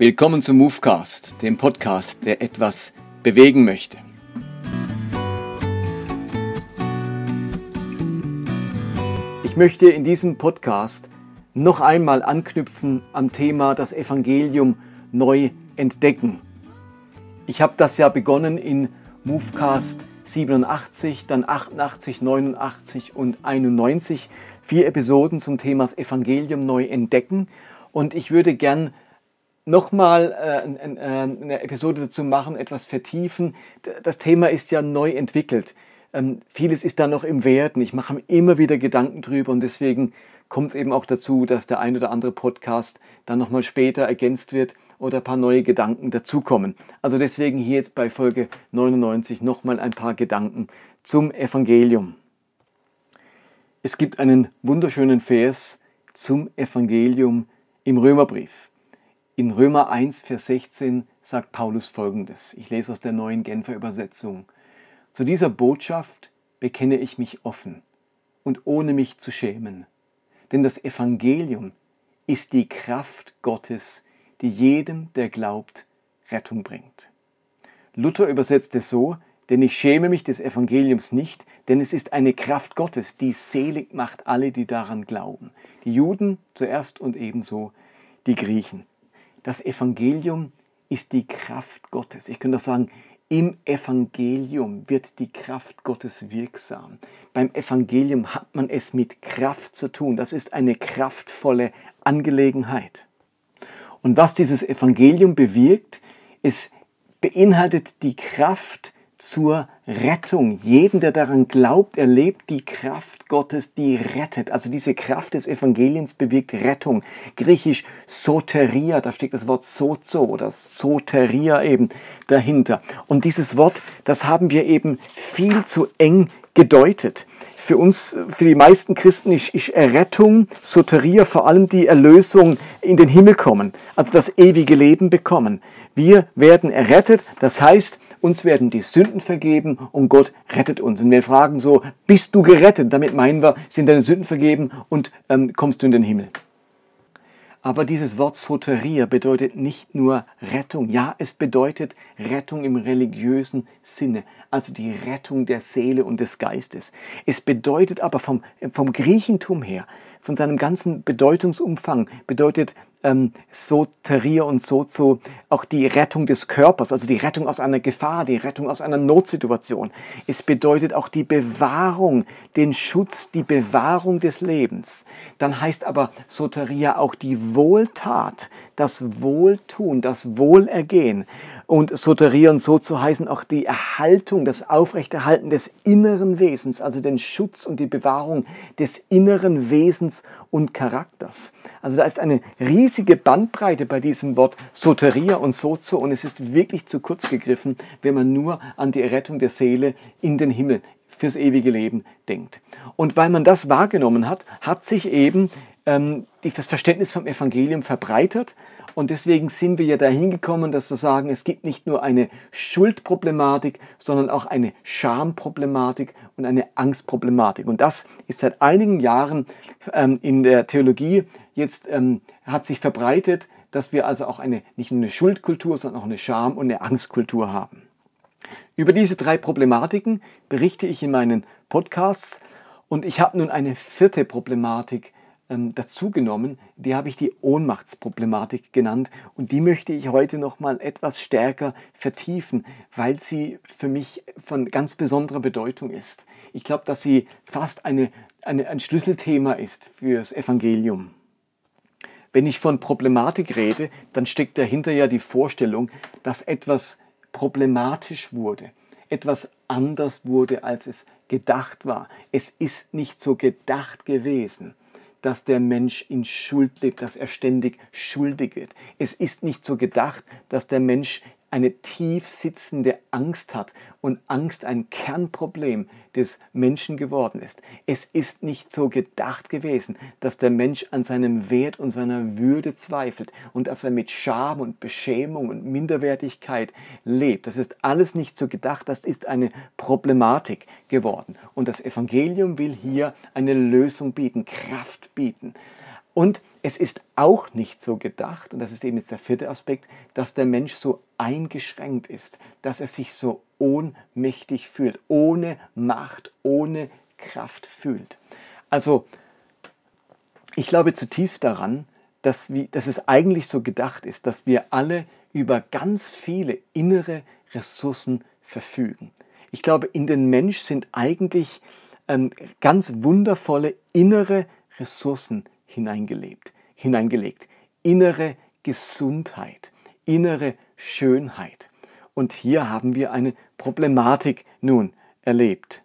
Willkommen zum Movecast, dem Podcast, der etwas bewegen möchte. Ich möchte in diesem Podcast noch einmal anknüpfen am Thema das Evangelium neu entdecken. Ich habe das ja begonnen in Movecast 87, dann 88, 89 und 91. Vier Episoden zum Thema das Evangelium neu entdecken. Und ich würde gern nochmal äh, äh, eine Episode dazu machen, etwas vertiefen. Das Thema ist ja neu entwickelt. Ähm, vieles ist da noch im Werden. Ich mache mir immer wieder Gedanken drüber und deswegen kommt es eben auch dazu, dass der ein oder andere Podcast dann nochmal später ergänzt wird oder ein paar neue Gedanken dazukommen. Also deswegen hier jetzt bei Folge 99 nochmal ein paar Gedanken zum Evangelium. Es gibt einen wunderschönen Vers zum Evangelium im Römerbrief. In Römer 1, Vers 16 sagt Paulus folgendes. Ich lese aus der neuen Genfer Übersetzung. Zu dieser Botschaft bekenne ich mich offen und ohne mich zu schämen. Denn das Evangelium ist die Kraft Gottes, die jedem, der glaubt, Rettung bringt. Luther übersetzt es so, denn ich schäme mich des Evangeliums nicht, denn es ist eine Kraft Gottes, die selig macht alle, die daran glauben. Die Juden zuerst und ebenso die Griechen das Evangelium ist die Kraft Gottes. Ich könnte sagen, im Evangelium wird die Kraft Gottes wirksam. Beim Evangelium hat man es mit Kraft zu tun. Das ist eine kraftvolle Angelegenheit. Und was dieses Evangelium bewirkt, es beinhaltet die Kraft zur Rettung. Jeden, der daran glaubt, erlebt die Kraft Gottes, die rettet. Also diese Kraft des Evangeliums bewirkt Rettung. Griechisch Soteria, da steht das Wort Sozo oder Soteria eben dahinter. Und dieses Wort, das haben wir eben viel zu eng gedeutet. Für uns, für die meisten Christen ist, ist Errettung, Soteria vor allem die Erlösung in den Himmel kommen, also das ewige Leben bekommen. Wir werden errettet, das heißt, uns werden die Sünden vergeben und Gott rettet uns. Und wir fragen so, bist du gerettet? Damit meinen wir, sind deine Sünden vergeben und ähm, kommst du in den Himmel. Aber dieses Wort Soteria bedeutet nicht nur Rettung. Ja, es bedeutet Rettung im religiösen Sinne, also die Rettung der Seele und des Geistes. Es bedeutet aber vom, vom Griechentum her, von seinem ganzen Bedeutungsumfang, bedeutet ähm, Soteria und Sozo auch die Rettung des Körpers, also die Rettung aus einer Gefahr, die Rettung aus einer Notsituation. Es bedeutet auch die Bewahrung, den Schutz, die Bewahrung des Lebens. Dann heißt aber Soteria auch die Wohltat, das Wohltun, das Wohlergehen. Und Soteria und Sozo heißen auch die Erhaltung, das Aufrechterhalten des inneren Wesens, also den Schutz und die Bewahrung des inneren Wesens und Charakters. Also da ist eine riesige Bandbreite bei diesem Wort Soteria und Sozo und es ist wirklich zu kurz gegriffen, wenn man nur an die Errettung der Seele in den Himmel fürs ewige Leben denkt. Und weil man das wahrgenommen hat, hat sich eben ähm, das Verständnis vom Evangelium verbreitert und deswegen sind wir ja dahin gekommen, dass wir sagen, es gibt nicht nur eine Schuldproblematik, sondern auch eine Schamproblematik und eine Angstproblematik. Und das ist seit einigen Jahren ähm, in der Theologie jetzt ähm, hat sich verbreitet, dass wir also auch eine nicht nur eine Schuldkultur, sondern auch eine Scham- und eine Angstkultur haben. Über diese drei Problematiken berichte ich in meinen Podcasts und ich habe nun eine vierte Problematik ähm, dazugenommen. Die habe ich die Ohnmachtsproblematik genannt und die möchte ich heute noch mal etwas stärker vertiefen, weil sie für mich von ganz besonderer Bedeutung ist. Ich glaube, dass sie fast eine, eine, ein Schlüsselthema ist fürs Evangelium. Wenn ich von Problematik rede, dann steckt dahinter ja die Vorstellung, dass etwas problematisch wurde, etwas anders wurde, als es gedacht war. Es ist nicht so gedacht gewesen dass der Mensch in Schuld lebt, dass er ständig schuldig wird. Es ist nicht so gedacht, dass der Mensch eine tief sitzende Angst hat und Angst ein Kernproblem des Menschen geworden ist. Es ist nicht so gedacht gewesen, dass der Mensch an seinem Wert und seiner Würde zweifelt und dass er mit Scham und Beschämung und Minderwertigkeit lebt. Das ist alles nicht so gedacht, das ist eine Problematik geworden. Und das Evangelium will hier eine Lösung bieten, Kraft bieten. Und es ist auch nicht so gedacht, und das ist eben jetzt der vierte Aspekt, dass der Mensch so eingeschränkt ist, dass er sich so ohnmächtig fühlt, ohne Macht, ohne Kraft fühlt. Also, ich glaube zutiefst daran, dass, wir, dass es eigentlich so gedacht ist, dass wir alle über ganz viele innere Ressourcen verfügen. Ich glaube, in den Mensch sind eigentlich ähm, ganz wundervolle innere Ressourcen hineingelebt, hineingelegt. Innere Gesundheit, innere Schönheit. Und hier haben wir eine Problematik nun erlebt.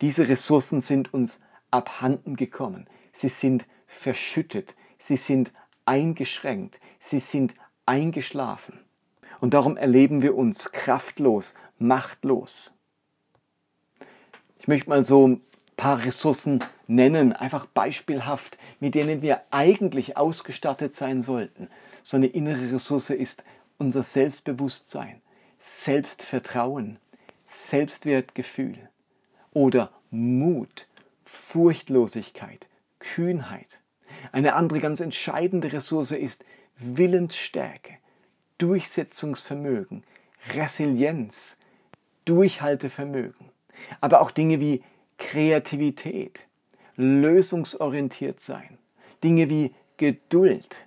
Diese Ressourcen sind uns abhanden gekommen. Sie sind verschüttet. Sie sind eingeschränkt. Sie sind eingeschlafen. Und darum erleben wir uns kraftlos, machtlos. Ich möchte mal so paar Ressourcen nennen, einfach beispielhaft, mit denen wir eigentlich ausgestattet sein sollten. So eine innere Ressource ist unser Selbstbewusstsein, Selbstvertrauen, Selbstwertgefühl oder Mut, Furchtlosigkeit, Kühnheit. Eine andere ganz entscheidende Ressource ist Willensstärke, Durchsetzungsvermögen, Resilienz, Durchhaltevermögen. Aber auch Dinge wie Kreativität, lösungsorientiert sein, Dinge wie Geduld.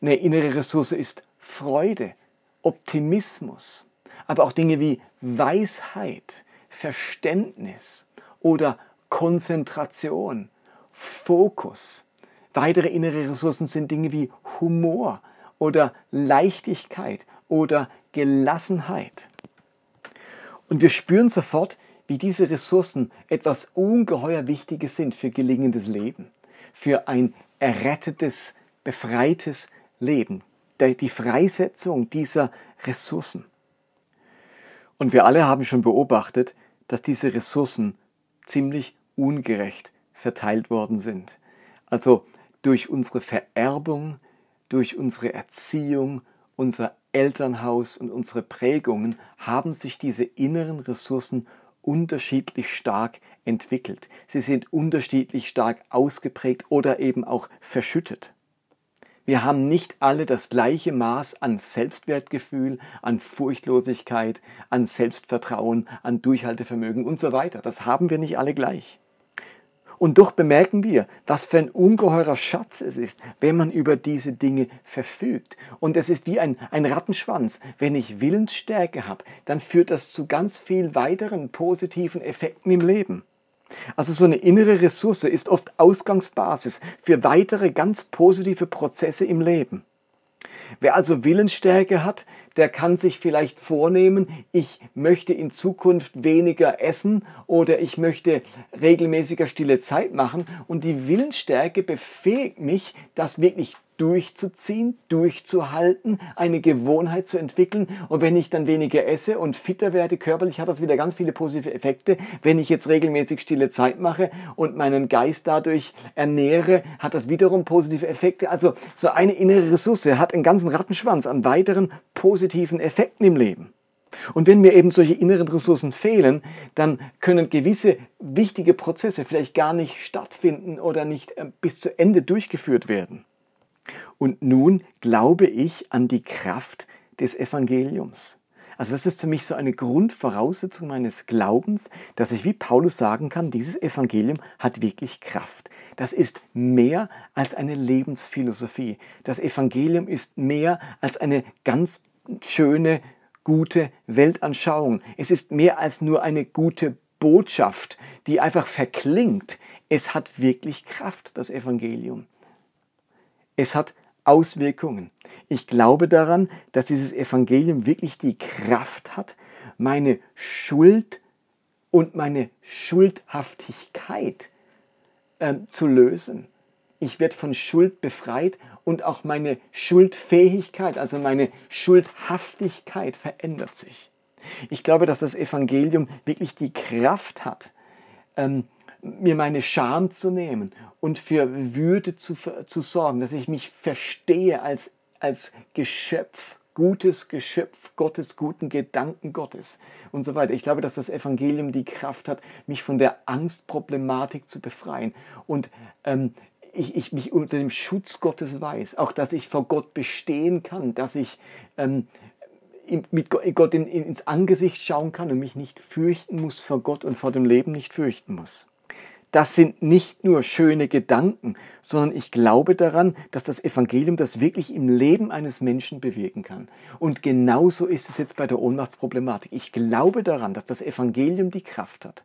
Eine innere Ressource ist Freude, Optimismus, aber auch Dinge wie Weisheit, Verständnis oder Konzentration, Fokus. Weitere innere Ressourcen sind Dinge wie Humor oder Leichtigkeit oder Gelassenheit. Und wir spüren sofort, wie diese Ressourcen etwas ungeheuer Wichtiges sind für gelingendes Leben, für ein errettetes, befreites Leben, die Freisetzung dieser Ressourcen. Und wir alle haben schon beobachtet, dass diese Ressourcen ziemlich ungerecht verteilt worden sind. Also durch unsere Vererbung, durch unsere Erziehung, unser Elternhaus und unsere Prägungen haben sich diese inneren Ressourcen unterschiedlich stark entwickelt. Sie sind unterschiedlich stark ausgeprägt oder eben auch verschüttet. Wir haben nicht alle das gleiche Maß an Selbstwertgefühl, an Furchtlosigkeit, an Selbstvertrauen, an Durchhaltevermögen und so weiter. Das haben wir nicht alle gleich. Und doch bemerken wir, was für ein ungeheurer Schatz es ist, wenn man über diese Dinge verfügt. Und es ist wie ein, ein Rattenschwanz. Wenn ich Willensstärke habe, dann führt das zu ganz viel weiteren positiven Effekten im Leben. Also so eine innere Ressource ist oft Ausgangsbasis für weitere ganz positive Prozesse im Leben. Wer also Willensstärke hat, der kann sich vielleicht vornehmen, ich möchte in Zukunft weniger essen oder ich möchte regelmäßiger stille Zeit machen. Und die Willensstärke befähigt mich, das wirklich durchzuziehen, durchzuhalten, eine Gewohnheit zu entwickeln. Und wenn ich dann weniger esse und fitter werde körperlich, hat das wieder ganz viele positive Effekte. Wenn ich jetzt regelmäßig stille Zeit mache und meinen Geist dadurch ernähre, hat das wiederum positive Effekte. Also so eine innere Ressource hat einen ganzen Rattenschwanz an weiteren positiven Effekten im Leben. Und wenn mir eben solche inneren Ressourcen fehlen, dann können gewisse wichtige Prozesse vielleicht gar nicht stattfinden oder nicht äh, bis zu Ende durchgeführt werden. Und nun glaube ich an die Kraft des Evangeliums. Also das ist für mich so eine Grundvoraussetzung meines Glaubens, dass ich wie Paulus sagen kann, dieses Evangelium hat wirklich Kraft. Das ist mehr als eine Lebensphilosophie. Das Evangelium ist mehr als eine ganz schöne, gute Weltanschauung. Es ist mehr als nur eine gute Botschaft, die einfach verklingt. Es hat wirklich Kraft, das Evangelium. Es hat Auswirkungen. Ich glaube daran, dass dieses Evangelium wirklich die Kraft hat, meine Schuld und meine Schuldhaftigkeit äh, zu lösen. Ich werde von Schuld befreit und auch meine Schuldfähigkeit, also meine Schuldhaftigkeit verändert sich. Ich glaube, dass das Evangelium wirklich die Kraft hat, ähm, mir meine Scham zu nehmen und für Würde zu, zu sorgen, dass ich mich verstehe als, als Geschöpf, gutes Geschöpf Gottes, guten Gedanken Gottes und so weiter. Ich glaube, dass das Evangelium die Kraft hat, mich von der Angstproblematik zu befreien und ähm, ich, ich mich unter dem Schutz Gottes weiß, auch dass ich vor Gott bestehen kann, dass ich ähm, mit Gott in, in, ins Angesicht schauen kann und mich nicht fürchten muss vor Gott und vor dem Leben nicht fürchten muss. Das sind nicht nur schöne Gedanken, sondern ich glaube daran, dass das Evangelium das wirklich im Leben eines Menschen bewirken kann. Und genauso ist es jetzt bei der Ohnmachtsproblematik. Ich glaube daran, dass das Evangelium die Kraft hat,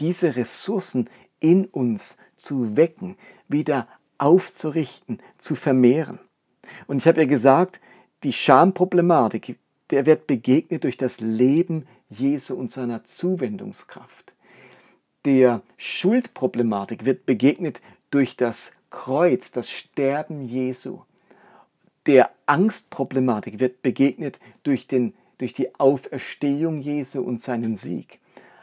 diese Ressourcen in uns zu wecken, wieder aufzurichten, zu vermehren. Und ich habe ja gesagt, die Schamproblematik, der wird begegnet durch das Leben Jesu und seiner Zuwendungskraft. Der Schuldproblematik wird begegnet durch das Kreuz, das Sterben Jesu. Der Angstproblematik wird begegnet durch, den, durch die Auferstehung Jesu und seinen Sieg.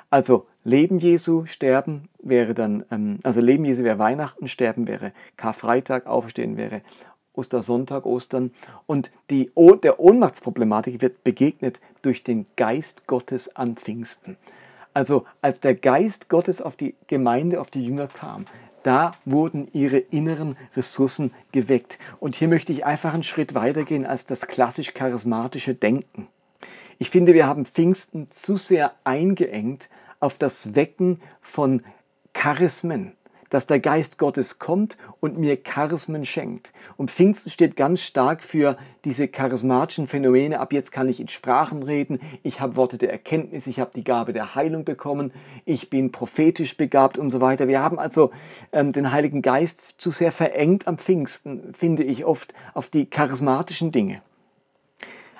Also Leben Jesu, Sterben wäre dann, ähm, also Leben Jesu wäre Weihnachten, Sterben wäre Karfreitag, Auferstehen wäre Ostersonntag, Ostern. Und die, der Ohnmachtsproblematik wird begegnet durch den Geist Gottes an Pfingsten. Also als der Geist Gottes auf die Gemeinde, auf die Jünger kam, da wurden ihre inneren Ressourcen geweckt. Und hier möchte ich einfach einen Schritt weitergehen als das klassisch charismatische Denken. Ich finde, wir haben Pfingsten zu sehr eingeengt auf das Wecken von Charismen dass der Geist Gottes kommt und mir Charismen schenkt. Und Pfingsten steht ganz stark für diese charismatischen Phänomene. Ab jetzt kann ich in Sprachen reden, ich habe Worte der Erkenntnis, ich habe die Gabe der Heilung bekommen, ich bin prophetisch begabt und so weiter. Wir haben also ähm, den Heiligen Geist zu sehr verengt am Pfingsten, finde ich oft, auf die charismatischen Dinge.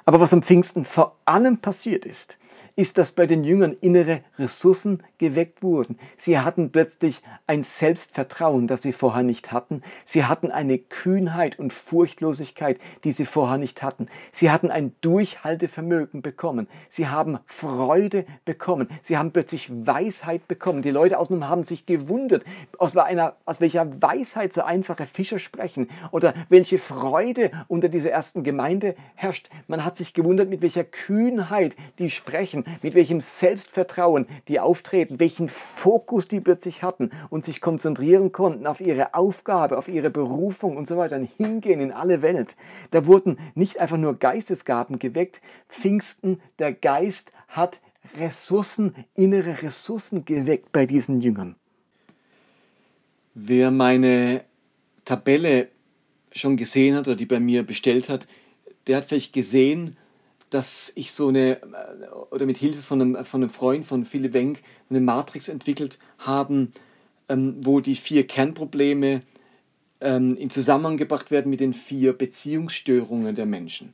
Aber was am Pfingsten vor allem passiert ist, ist, dass bei den Jüngern innere Ressourcen geweckt wurden. Sie hatten plötzlich ein Selbstvertrauen, das sie vorher nicht hatten. Sie hatten eine Kühnheit und Furchtlosigkeit, die sie vorher nicht hatten. Sie hatten ein Durchhaltevermögen bekommen. Sie haben Freude bekommen. Sie haben plötzlich Weisheit bekommen. Die Leute außen haben sich gewundert, aus, einer, aus welcher Weisheit so einfache Fischer sprechen oder welche Freude unter dieser ersten Gemeinde herrscht. Man hat sich gewundert, mit welcher Kühnheit die sprechen mit welchem Selbstvertrauen die auftreten, welchen Fokus die plötzlich hatten und sich konzentrieren konnten auf ihre Aufgabe, auf ihre Berufung und so weiter, und hingehen in alle Welt. Da wurden nicht einfach nur Geistesgaben geweckt, Pfingsten, der Geist hat Ressourcen, innere Ressourcen geweckt bei diesen Jüngern. Wer meine Tabelle schon gesehen hat oder die bei mir bestellt hat, der hat vielleicht gesehen, dass ich so eine, äh, oder mit Hilfe von einem, von einem Freund von Philipp Wenk, eine Matrix entwickelt haben, ähm, wo die vier Kernprobleme ähm, in Zusammenhang gebracht werden mit den vier Beziehungsstörungen der Menschen.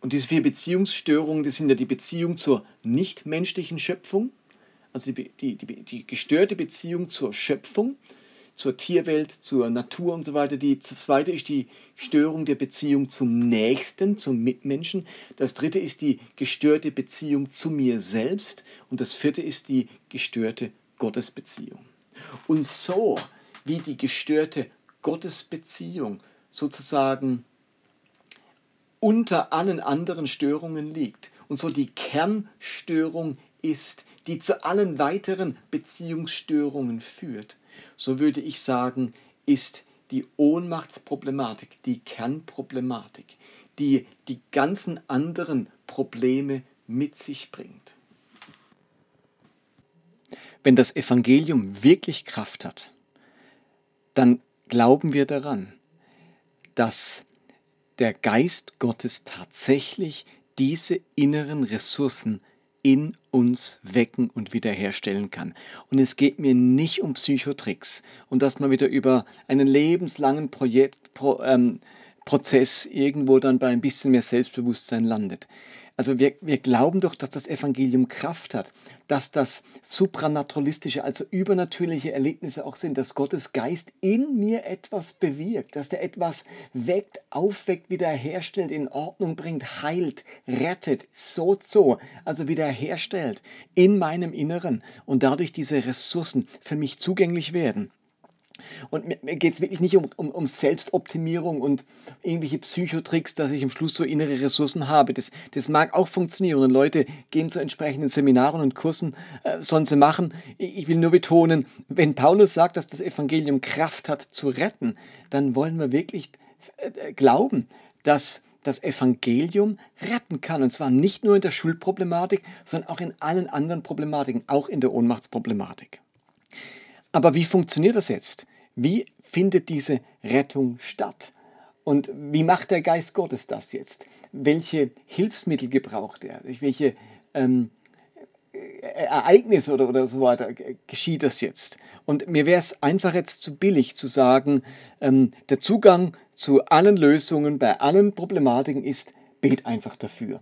Und diese vier Beziehungsstörungen, das sind ja die Beziehung zur nichtmenschlichen Schöpfung, also die, die, die, die gestörte Beziehung zur Schöpfung, zur Tierwelt, zur Natur und so weiter. Die zweite ist die Störung der Beziehung zum Nächsten, zum Mitmenschen. Das dritte ist die gestörte Beziehung zu mir selbst. Und das vierte ist die gestörte Gottesbeziehung. Und so wie die gestörte Gottesbeziehung sozusagen unter allen anderen Störungen liegt und so die Kernstörung ist, die zu allen weiteren Beziehungsstörungen führt, so würde ich sagen, ist die Ohnmachtsproblematik die Kernproblematik, die die ganzen anderen Probleme mit sich bringt. Wenn das Evangelium wirklich Kraft hat, dann glauben wir daran, dass der Geist Gottes tatsächlich diese inneren Ressourcen in uns wecken und wiederherstellen kann. Und es geht mir nicht um Psychotricks und dass man wieder über einen lebenslangen Projekt, Pro, ähm, Prozess irgendwo dann bei ein bisschen mehr Selbstbewusstsein landet. Also wir, wir glauben doch, dass das Evangelium Kraft hat, dass das supranaturalistische, also übernatürliche Erlebnisse auch sind, dass Gottes Geist in mir etwas bewirkt, dass der etwas weckt, aufweckt, wiederherstellt, in Ordnung bringt, heilt, rettet, so, so, also wiederherstellt in meinem Inneren und dadurch diese Ressourcen für mich zugänglich werden. Und mir, mir geht es wirklich nicht um, um, um Selbstoptimierung und irgendwelche Psychotricks, dass ich am Schluss so innere Ressourcen habe. Das, das mag auch funktionieren. Und Leute gehen zu entsprechenden Seminaren und Kursen, äh, sollen sie machen. Ich will nur betonen, wenn Paulus sagt, dass das Evangelium Kraft hat zu retten, dann wollen wir wirklich äh, glauben, dass das Evangelium retten kann. Und zwar nicht nur in der Schuldproblematik, sondern auch in allen anderen Problematiken, auch in der Ohnmachtsproblematik. Aber wie funktioniert das jetzt? Wie findet diese Rettung statt? Und wie macht der Geist Gottes das jetzt? Welche Hilfsmittel gebraucht er? Welche ähm, Ereignisse oder, oder so weiter geschieht das jetzt? Und mir wäre es einfach jetzt zu billig zu sagen, ähm, der Zugang zu allen Lösungen bei allen Problematiken ist, bet einfach dafür.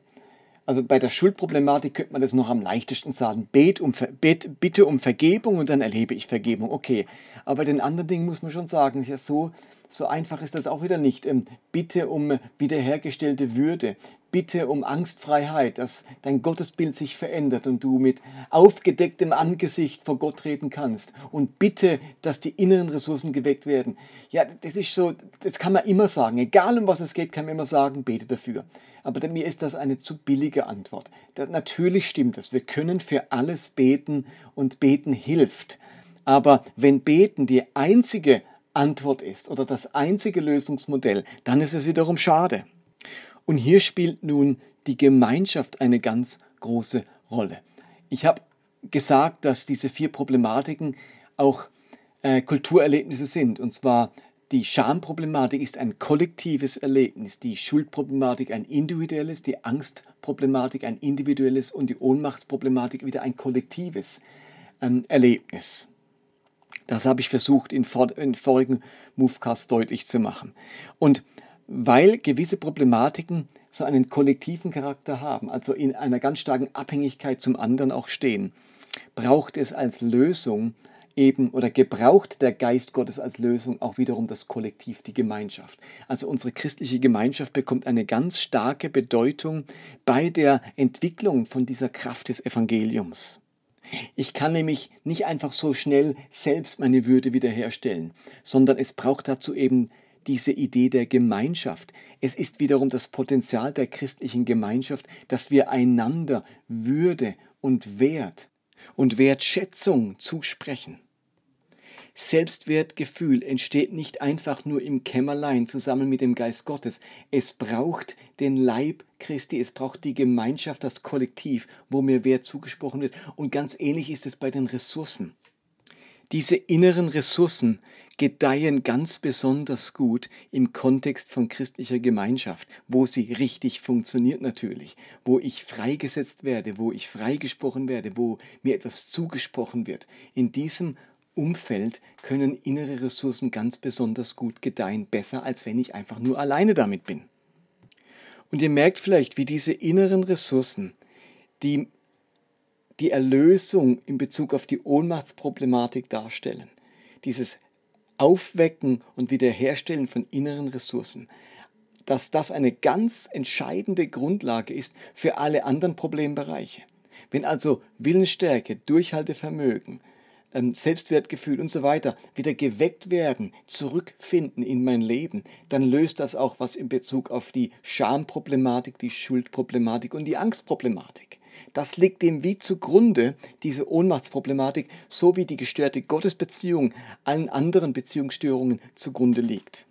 Also bei der Schuldproblematik könnte man das noch am leichtesten sagen. Bet um, bet, bitte um Vergebung und dann erlebe ich Vergebung. Okay. Aber bei den anderen Dingen muss man schon sagen, ja so, so einfach ist das auch wieder nicht. Ähm, bitte um wiederhergestellte Würde bitte um Angstfreiheit, dass dein Gottesbild sich verändert und du mit aufgedecktem Angesicht vor Gott treten kannst. Und bitte, dass die inneren Ressourcen geweckt werden. Ja, das ist so, das kann man immer sagen. Egal um was es geht, kann man immer sagen, bete dafür. Aber mir ist das eine zu billige Antwort. Das, natürlich stimmt das. Wir können für alles beten und beten hilft. Aber wenn beten die einzige Antwort ist oder das einzige Lösungsmodell, dann ist es wiederum schade. Und hier spielt nun die Gemeinschaft eine ganz große Rolle. Ich habe gesagt, dass diese vier Problematiken auch äh, Kulturerlebnisse sind. Und zwar die Schamproblematik ist ein kollektives Erlebnis, die Schuldproblematik ein individuelles, die Angstproblematik ein individuelles und die Ohnmachtsproblematik wieder ein kollektives ähm, Erlebnis. Das habe ich versucht in, vor, in vorigen Movecast deutlich zu machen. Und weil gewisse Problematiken so einen kollektiven Charakter haben, also in einer ganz starken Abhängigkeit zum anderen auch stehen, braucht es als Lösung eben oder gebraucht der Geist Gottes als Lösung auch wiederum das Kollektiv, die Gemeinschaft. Also unsere christliche Gemeinschaft bekommt eine ganz starke Bedeutung bei der Entwicklung von dieser Kraft des Evangeliums. Ich kann nämlich nicht einfach so schnell selbst meine Würde wiederherstellen, sondern es braucht dazu eben diese Idee der Gemeinschaft. Es ist wiederum das Potenzial der christlichen Gemeinschaft, dass wir einander Würde und Wert und Wertschätzung zusprechen. Selbstwertgefühl entsteht nicht einfach nur im Kämmerlein zusammen mit dem Geist Gottes. Es braucht den Leib Christi, es braucht die Gemeinschaft, das Kollektiv, wo mir Wert zugesprochen wird. Und ganz ähnlich ist es bei den Ressourcen. Diese inneren Ressourcen gedeihen ganz besonders gut im Kontext von christlicher Gemeinschaft, wo sie richtig funktioniert natürlich, wo ich freigesetzt werde, wo ich freigesprochen werde, wo mir etwas zugesprochen wird. In diesem Umfeld können innere Ressourcen ganz besonders gut gedeihen, besser als wenn ich einfach nur alleine damit bin. Und ihr merkt vielleicht, wie diese inneren Ressourcen, die die Erlösung in Bezug auf die Ohnmachtsproblematik darstellen. Dieses Aufwecken und Wiederherstellen von inneren Ressourcen, dass das eine ganz entscheidende Grundlage ist für alle anderen Problembereiche. Wenn also Willensstärke, Durchhaltevermögen, Selbstwertgefühl und so weiter wieder geweckt werden, zurückfinden in mein Leben, dann löst das auch was in Bezug auf die Schamproblematik, die Schuldproblematik und die Angstproblematik. Das liegt dem wie zugrunde, diese Ohnmachtsproblematik, so wie die gestörte Gottesbeziehung allen anderen Beziehungsstörungen zugrunde liegt.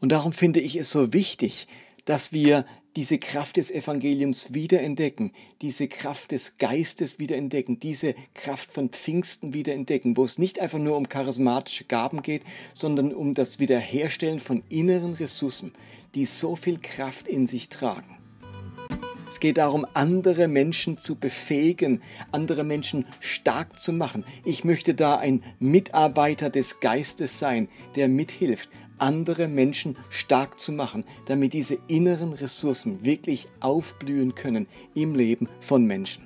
Und darum finde ich es so wichtig, dass wir diese Kraft des Evangeliums wiederentdecken, diese Kraft des Geistes wiederentdecken, diese Kraft von Pfingsten wiederentdecken, wo es nicht einfach nur um charismatische Gaben geht, sondern um das Wiederherstellen von inneren Ressourcen, die so viel Kraft in sich tragen. Es geht darum, andere Menschen zu befähigen, andere Menschen stark zu machen. Ich möchte da ein Mitarbeiter des Geistes sein, der mithilft, andere Menschen stark zu machen, damit diese inneren Ressourcen wirklich aufblühen können im Leben von Menschen.